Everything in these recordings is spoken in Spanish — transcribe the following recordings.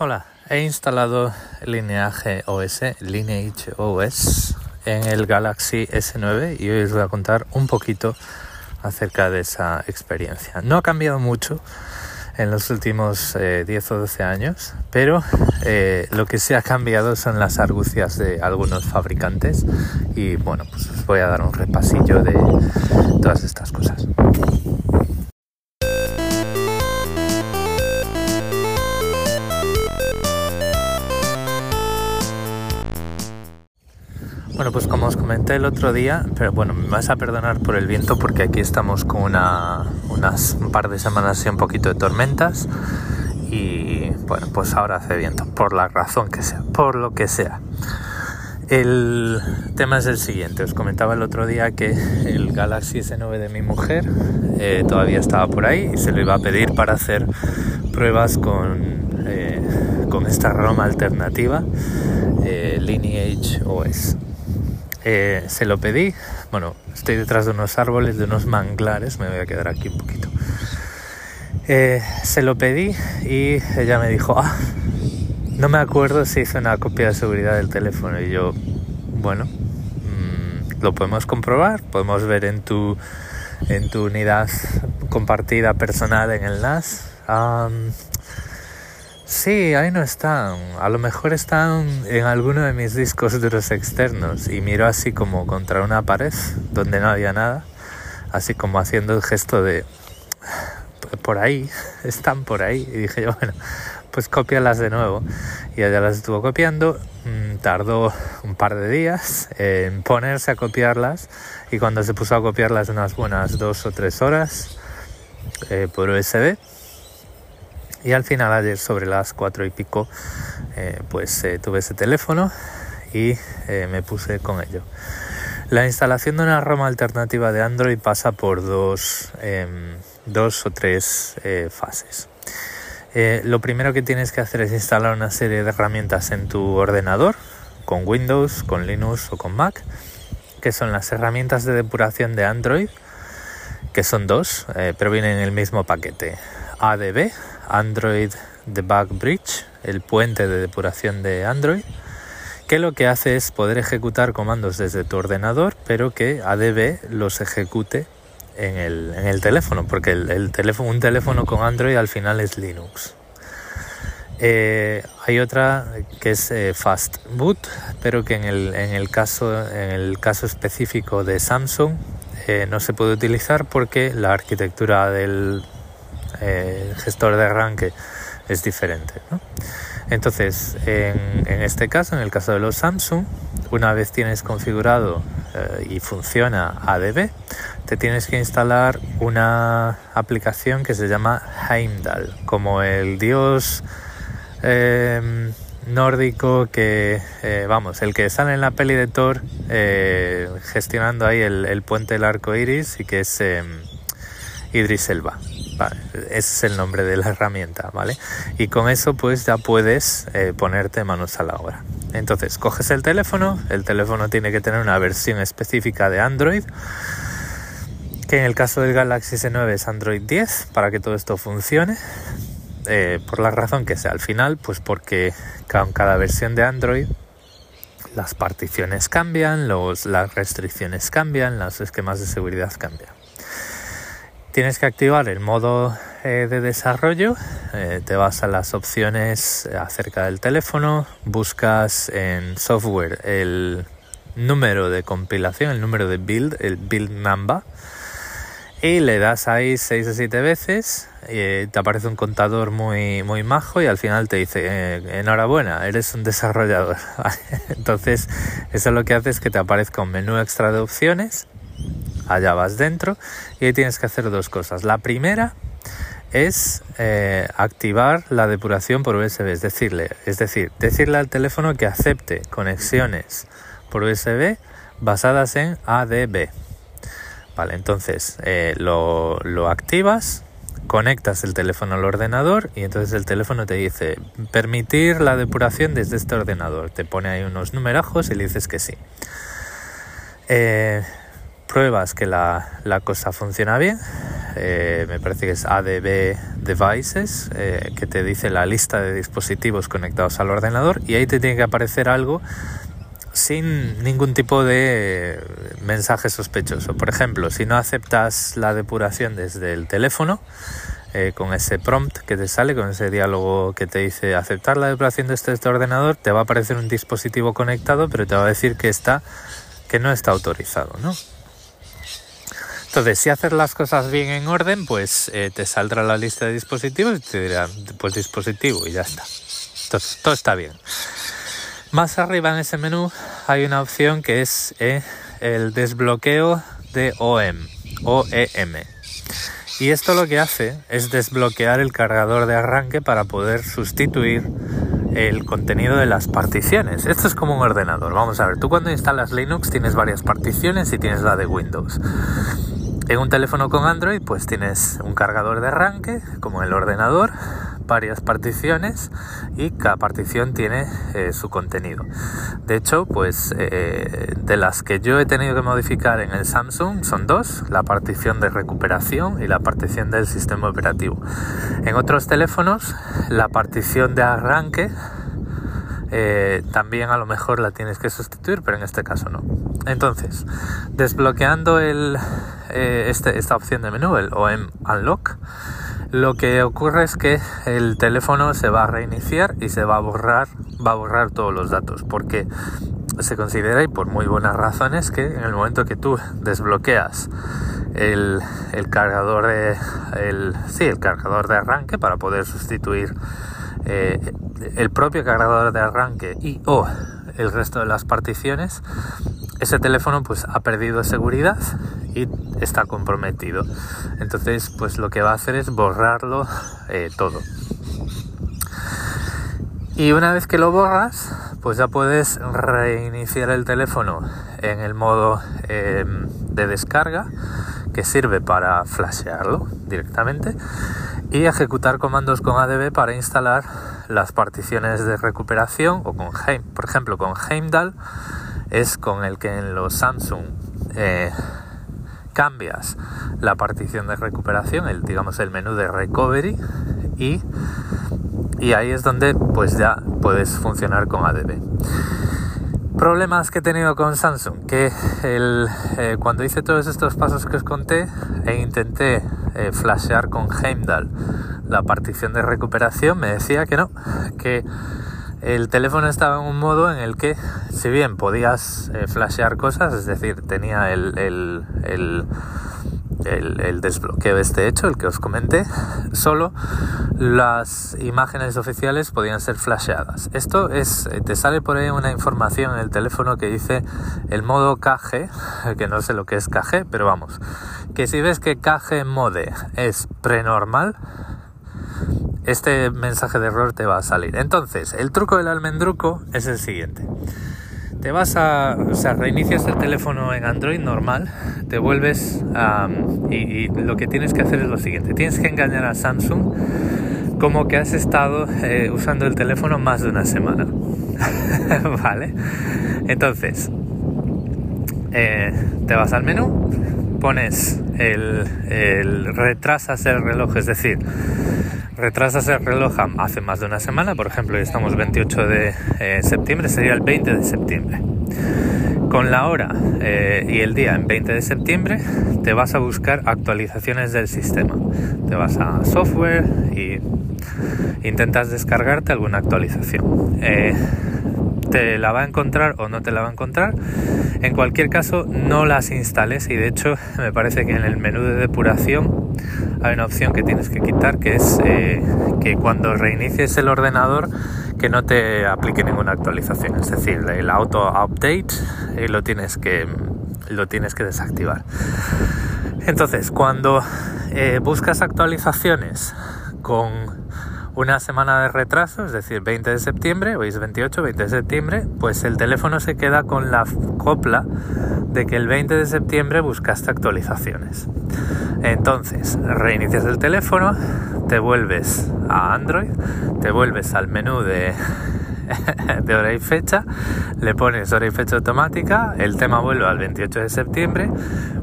Hola, he instalado Lineage OS, Lineage OS en el Galaxy S9 y hoy os voy a contar un poquito acerca de esa experiencia. No ha cambiado mucho en los últimos 10 eh, o 12 años, pero eh, lo que sí ha cambiado son las argucias de algunos fabricantes y bueno, pues os voy a dar un repasillo de todas estas cosas. Bueno, pues como os comenté el otro día, pero bueno, me vas a perdonar por el viento porque aquí estamos con una, unas un par de semanas y un poquito de tormentas y bueno, pues ahora hace viento, por la razón que sea, por lo que sea. El tema es el siguiente, os comentaba el otro día que el Galaxy S9 de mi mujer eh, todavía estaba por ahí y se lo iba a pedir para hacer pruebas con, eh, con esta ROM alternativa eh, Lineage OS. Eh, se lo pedí, bueno, estoy detrás de unos árboles, de unos manglares, me voy a quedar aquí un poquito. Eh, se lo pedí y ella me dijo, ah, no me acuerdo si hizo una copia de seguridad del teléfono. Y yo, bueno, mm, lo podemos comprobar, podemos ver en tu, en tu unidad compartida personal en el NAS. Sí, ahí no están. A lo mejor están en alguno de mis discos duros externos y miro así como contra una pared donde no había nada, así como haciendo el gesto de por ahí, están por ahí. Y dije yo, bueno, pues cópialas de nuevo. Y ella las estuvo copiando, mm, tardó un par de días en ponerse a copiarlas y cuando se puso a copiarlas unas buenas dos o tres horas eh, por USB y al final ayer sobre las cuatro y pico eh, pues eh, tuve ese teléfono y eh, me puse con ello. La instalación de una ROM alternativa de Android pasa por dos, em, dos o tres fases. lo primero que tienes que hacer es instalar una serie de herramientas en tu ordenador, con Windows, con Linux o con Mac, que son las herramientas de depuración de Android, que son dos, pero vienen en el mismo paquete. ADB, Android Debug Bridge, el puente de depuración de Android, que lo que hace es poder ejecutar comandos desde tu ordenador, pero que ADB los ejecute en el, teléfono, porque el, teléfono, un teléfono con Android al final es Linux. Eh, hay otra que es eh, Fast Boot, pero que en el, caso, en el caso específico de Samsung eh, no se puede utilizar porque la arquitectura del el gestor de arranque es diferente. Entonces, en, este caso, en el caso de los Samsung, una vez tienes configurado eh, y funciona ADB, te tienes que instalar una aplicación que se llama Heimdall, como el dios em, nórdico que, eh, vamos, el que sale en la peli de Thor eh, gestionando ahí el, puente del arco iris y que es Idris Elba ese es el nombre de la herramienta, ¿vale? Y con eso pues ya puedes eh, ponerte manos a la obra. Entonces, coges el teléfono, el teléfono tiene que tener una versión específica de Android, que en el caso del Galaxy S9 es Android 10, para que todo esto funcione. Eh, por la razón que sea al final, pues porque con cada versión de Android las particiones cambian, los, las restricciones cambian, los esquemas de seguridad cambian tienes que activar el modo eh, de desarrollo, eh, te vas a las opciones acerca del teléfono, buscas en software el número de compilación, el número de build, el build number, y le das ahí 6 o 7 veces, eh, te aparece un contador muy, muy majo y al final te dice, enhorabuena, eres un desarrollador. Entonces, eso lo que hace es que te aparezca un menú extra de opciones allá vas dentro y tienes que hacer dos cosas. La primera es eh, activar la depuración por USB, es decirle, es decir, decirle al teléfono que acepte conexiones por USB basadas en ADB. Vale, entonces eh, lo, lo activas, conectas el teléfono al ordenador y entonces el teléfono te dice permitir la depuración desde este ordenador. Te pone ahí unos numerajos y le dices que sí. Eh, pruebas que la, cosa funciona bien, eh, me parece que es ADB Devices, eh, que te dice la lista de dispositivos conectados al ordenador y ahí te tiene que aparecer algo sin ningún tipo de mensaje sospechoso. Por ejemplo, si no aceptas la depuración desde el teléfono, eh, con ese prompt que te sale, con ese diálogo que te dice aceptar la depuración desde este ordenador, te va a aparecer un dispositivo conectado, pero te va a decir que está que no está autorizado, ¿no? Entonces, si haces las cosas bien en orden, pues eh, te saldrá la lista de dispositivos y te dirá, pues dispositivo y ya está. Todo está bien. Más arriba en ese menú hay una opción que es eh, el desbloqueo de OEM, OEM. Y esto lo que hace es desbloquear el cargador de arranque para poder sustituir el contenido de las particiones. Esto es como un ordenador. Vamos a ver, tú cuando instalas Linux tienes varias particiones y tienes la de Windows. En un teléfono con Android pues tienes un cargador de arranque como el ordenador varias particiones y cada partición tiene eh, su contenido. De hecho, pues eh, de las que yo he tenido que modificar en el Samsung son dos, la partición de recuperación y la partición del sistema operativo. En otros teléfonos, la partición de arranque eh, también a lo mejor la tienes que sustituir, pero en este caso no. Entonces, desbloqueando el, este, esta opción de menú, el OM Unlock, lo que ocurre es que el teléfono se va a reiniciar y se va a borrar, va a borrar todos los datos, porque se considera y por muy buenas razones que en el momento que tú desbloqueas el, cargador de sí, el cargador de arranque para poder sustituir eh, el propio cargador de arranque y o el resto de las particiones ese teléfono pues ha perdido seguridad y está comprometido. Entonces pues lo que va a hacer es borrarlo eh, todo. Y una vez que lo borras, pues ya puedes reiniciar el teléfono en el modo em, de descarga que sirve para flashearlo directamente y ejecutar comandos con ADB para instalar las particiones de recuperación o con Heim, por ejemplo con Heimdall es con el que en los Samsung eh, cambias la partición de recuperación, el, digamos el menú de recovery y, y ahí es donde pues ya puedes funcionar con ADB. Problemas que he tenido con Samsung, que eh, cuando hice todos estos pasos que os conté e intenté eh, flashear con Heimdall la partición de recuperación, me decía que no, que el teléfono estaba en un modo en el que, si bien podías eh, flashear cosas, es decir, tenía el, el, desbloqueo este hecho, el que os comenté, solo las imágenes oficiales podían ser flasheadas. Esto es, eh, te sale por ahí una información en el teléfono que dice el modo KG, que no sé lo que es KG, pero vamos, que si ves que KG Mode es prenormal, este mensaje de error te va a salir. Entonces, el truco del almendruco es el siguiente. Te vas a, o sea, reinicias el teléfono en Android normal, te vuelves a, y, lo que tienes que hacer es lo siguiente. Tienes que engañar a Samsung como que has estado eh, usando el teléfono más de una semana. ¿Vale? Entonces, eh, te vas al menú, pones el, el retrasas el reloj, es decir, retrasas el reloj hace más de una semana, por ejemplo, hoy estamos 28 de eh, septiembre, sería el 20 de septiembre. Con la hora eh, y el día en 20 de septiembre te vas a buscar actualizaciones del sistema. Te vas a software y intentas descargarte alguna actualización. Eh, te la va a encontrar o no te la va a encontrar. En cualquier caso, no las instales y de hecho me parece que en el menú de depuración hay una opción que tienes que quitar que es eh, que cuando reinicies el ordenador que no te aplique ninguna actualización. Es decir, el auto update eh, lo, tienes que, lo tienes que desactivar. Entonces, cuando eh, buscas actualizaciones con una semana de retraso, es decir, 20 de septiembre, hoy es 28, 20 de septiembre, pues el teléfono se queda con la copla de que el 20 de septiembre buscaste actualizaciones. Entonces, reinicias el teléfono, te vuelves a Android, te vuelves al menú de, de hora y fecha, le pones hora y fecha automática, el tema vuelve al 28 de septiembre,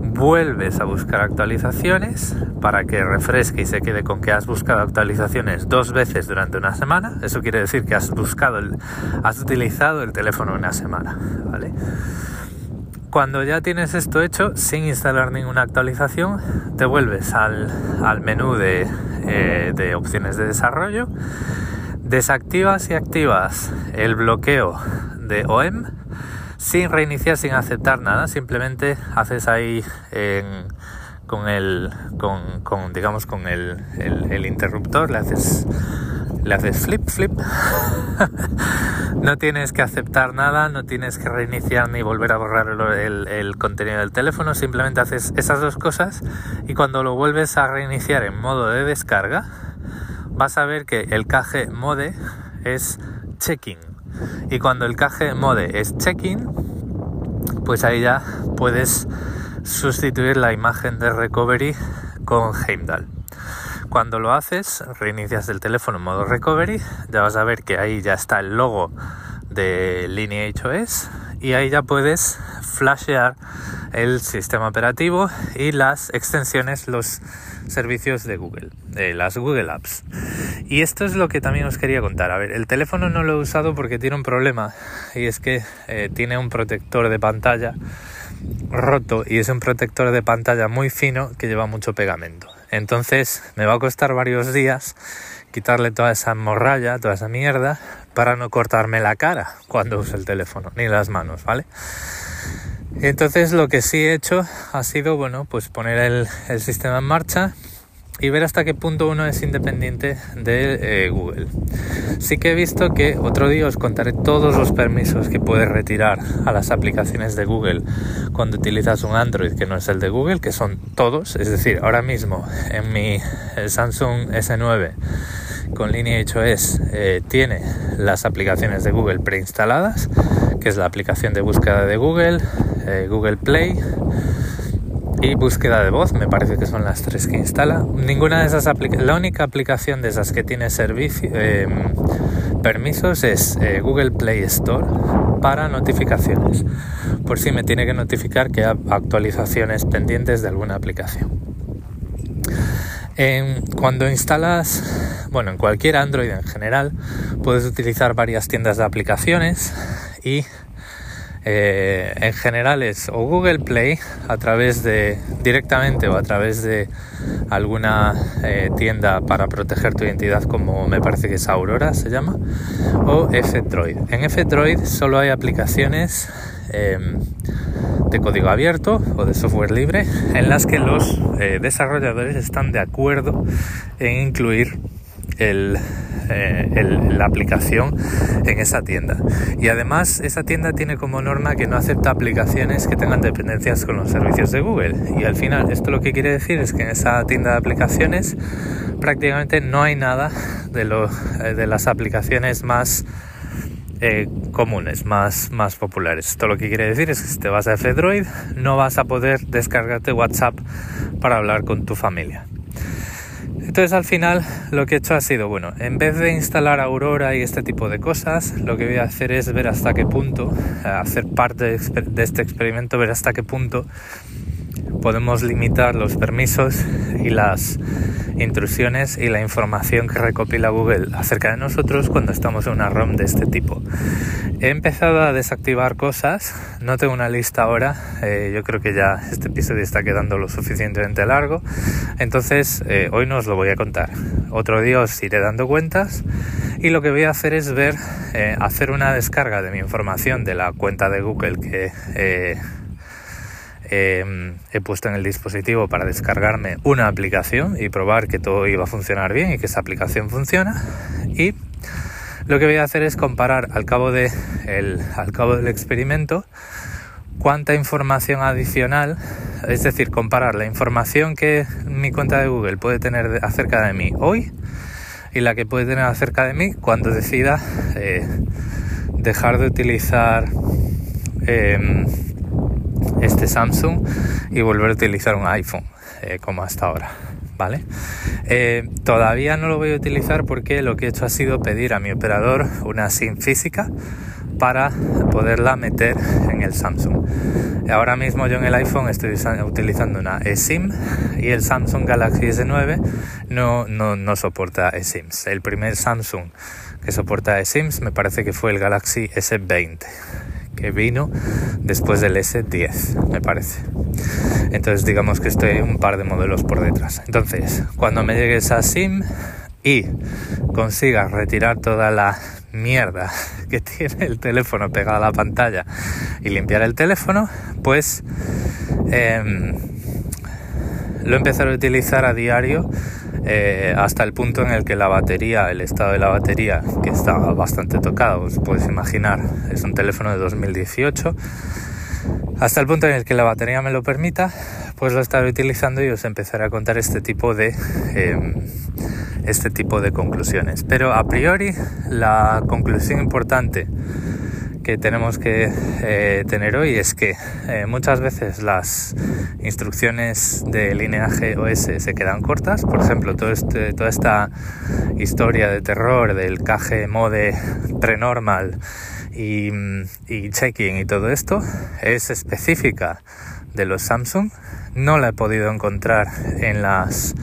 vuelves a buscar actualizaciones para que refresque y se quede con que has buscado actualizaciones dos veces durante una semana. Eso quiere decir que has buscado, has utilizado el teléfono una semana, ¿vale? Cuando ya tienes esto hecho, sin instalar ninguna actualización, te vuelves al, menú de, eh, de opciones de desarrollo, desactivas y activas el bloqueo de OEM sin reiniciar, sin aceptar nada, simplemente haces ahí con el, con, digamos, con el, el, interruptor, le haces, haces flip, flip. no tienes que aceptar nada, no tienes que reiniciar ni volver a borrar el, el, contenido del teléfono, simplemente haces esas dos cosas y cuando lo vuelves a reiniciar en modo de descarga, vas a ver que el caje mode es checking y cuando el cache mode es checking, pues ahí ya puedes sustituir la imagen de recovery con Heimdall. Cuando lo haces, reinicias el teléfono en modo recovery, ya vas a ver que ahí ya está el logo de Lineage y ahí ya puedes flashear el sistema operativo y las extensiones, los servicios de Google, de las Google Apps. Y esto es lo que también os quería contar. A ver, el teléfono no lo he usado porque tiene un problema y es que eh, tiene un protector de pantalla roto y es un protector de pantalla muy fino que lleva mucho pegamento. Entonces me va a costar varios días quitarle toda esa morralla, toda esa mierda, para no cortarme la cara cuando use el teléfono, ni las manos, ¿vale? Entonces lo que sí he hecho ha sido, bueno, pues poner el, sistema en marcha y ver hasta qué punto uno es independiente de eh, Google. Sí que he visto que otro día os contaré todos los permisos que puedes retirar a las aplicaciones de Google cuando utilizas un Android que no es el de Google, que son todos. Es decir, ahora mismo en mi Samsung S9 con Lineage OS eh, tiene las aplicaciones de Google preinstaladas, que es la aplicación de búsqueda de Google, eh, Google Play y búsqueda de voz, me parece que son las tres que instala. Ninguna de esas la única aplicación de esas que tiene eh, permisos es eh, Google Play Store para notificaciones, por si me tiene que notificar que hay actualizaciones pendientes de alguna aplicación. cuando instalas, bueno, en cualquier Android en general, puedes utilizar varias tiendas de aplicaciones y eh, en general es o Google Play a través de directamente o a través de alguna eh, tienda para proteger tu identidad como me parece que es Aurora se llama o F-Droid. En F-Droid solo hay aplicaciones em, de código abierto o de software libre en las que los eh, desarrolladores están de acuerdo en incluir eh, la aplicación en esa tienda. Y además esa tienda tiene como norma que no acepta aplicaciones que tengan dependencias con los servicios de Google. Y al final esto lo que quiere decir es que en esa tienda de aplicaciones prácticamente no hay nada de, lo, eh, de las aplicaciones más eh, comunes, más, más populares. Esto lo que quiere decir es que si te vas a F-Droid no vas a poder descargarte WhatsApp para hablar con tu familia. Entonces al final lo que he hecho ha sido, bueno, en vez de instalar Aurora y este tipo de cosas, lo que voy a hacer es ver hasta qué punto, eh, hacer parte de este experimento, ver hasta qué punto podemos limitar los permisos y las intrusiones y la información que recopila Google acerca de nosotros cuando estamos en una ROM de este tipo. He empezado a desactivar cosas, no tengo una lista ahora, eh, yo creo que ya este episodio está quedando lo suficientemente largo, entonces eh, hoy no os lo voy a contar. Otro día os iré dando cuentas y lo que voy a hacer es ver, eh, hacer una descarga de mi información de la cuenta de Google que Em, he puesto en el dispositivo para descargarme una aplicación y probar que todo iba a funcionar bien y que esa aplicación funciona. Y lo que voy a hacer es comparar al cabo, de al cabo del experimento cuánta información adicional, es decir, comparar la información que mi cuenta de Google puede tener acerca de mí hoy y la que puede tener acerca de mí cuando decida eh, dejar de utilizar em, este Samsung y volver a utilizar un iPhone eh, como hasta ahora. ¿vale? Eh, todavía no lo voy a utilizar porque lo que he hecho ha sido pedir a mi operador una SIM física para poderla meter en el Samsung. Ahora mismo yo en el iPhone estoy utilizando una eSIM y el Samsung Galaxy S9 no, no, no soporta eSIMs. El primer Samsung que soporta eSIMs me parece que fue el Galaxy S20 que vino después del S10, me parece. Entonces digamos que estoy un par de modelos por detrás. Entonces, cuando me llegue esa SIM y consiga retirar toda la mierda que tiene el teléfono pegado a la pantalla y limpiar el teléfono, pues em, lo empezaré a utilizar a diario eh, hasta el punto en el que la batería, el estado de la batería, que está bastante tocado, os podéis imaginar, es un teléfono de 2018, hasta el punto en el que la batería me lo permita, pues lo estaré utilizando y os empezaré a contar este tipo de em, este tipo de conclusiones. Pero a priori la conclusión importante que tenemos que eh, tener hoy es que eh, muchas veces las instrucciones de lineaje OS se quedan cortas. Por ejemplo, todo este, toda esta historia de terror del cache mode prenormal y, y checking y todo esto es específica de los Samsung. No la he podido encontrar en las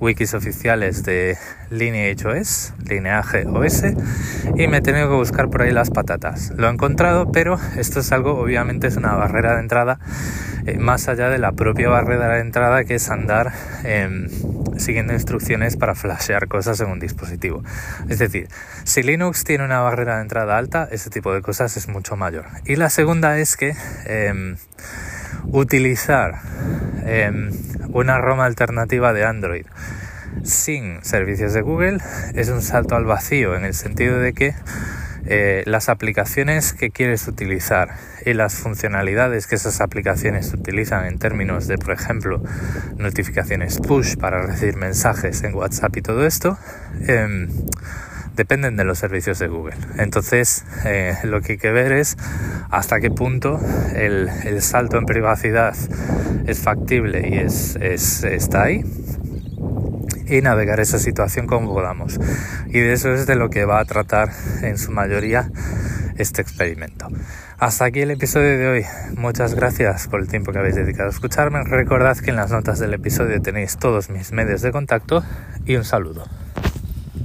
wikis oficiales de Lineage OS, Lineage OS, y me he tenido que buscar por ahí las patatas. Lo he encontrado, pero esto es algo, obviamente, es una barrera de entrada eh, más allá de la propia barrera de entrada que es andar em, siguiendo instrucciones para flashear cosas en un dispositivo. Es decir, si Linux tiene una barrera de entrada alta, ese tipo de cosas es mucho mayor. Y la segunda es que em, utilizar em, una ROM alternativa de Android sin servicios de Google es un salto al vacío en el sentido de que eh, las aplicaciones que quieres utilizar y las funcionalidades que esas aplicaciones utilizan en términos de, por ejemplo, notificaciones push para recibir mensajes en WhatsApp y todo esto, em, dependen de los servicios de Google. Entonces, eh, lo que hay que ver es hasta qué punto el, salto en privacidad es factible y es, está ahí y navegar esa situación como podamos. Y de eso es de lo que va a tratar en su mayoría este experimento. Hasta aquí el episodio de hoy. Muchas gracias por el tiempo que habéis dedicado a escucharme. Recordad que en las notas del episodio tenéis todos mis medios de contacto y un saludo.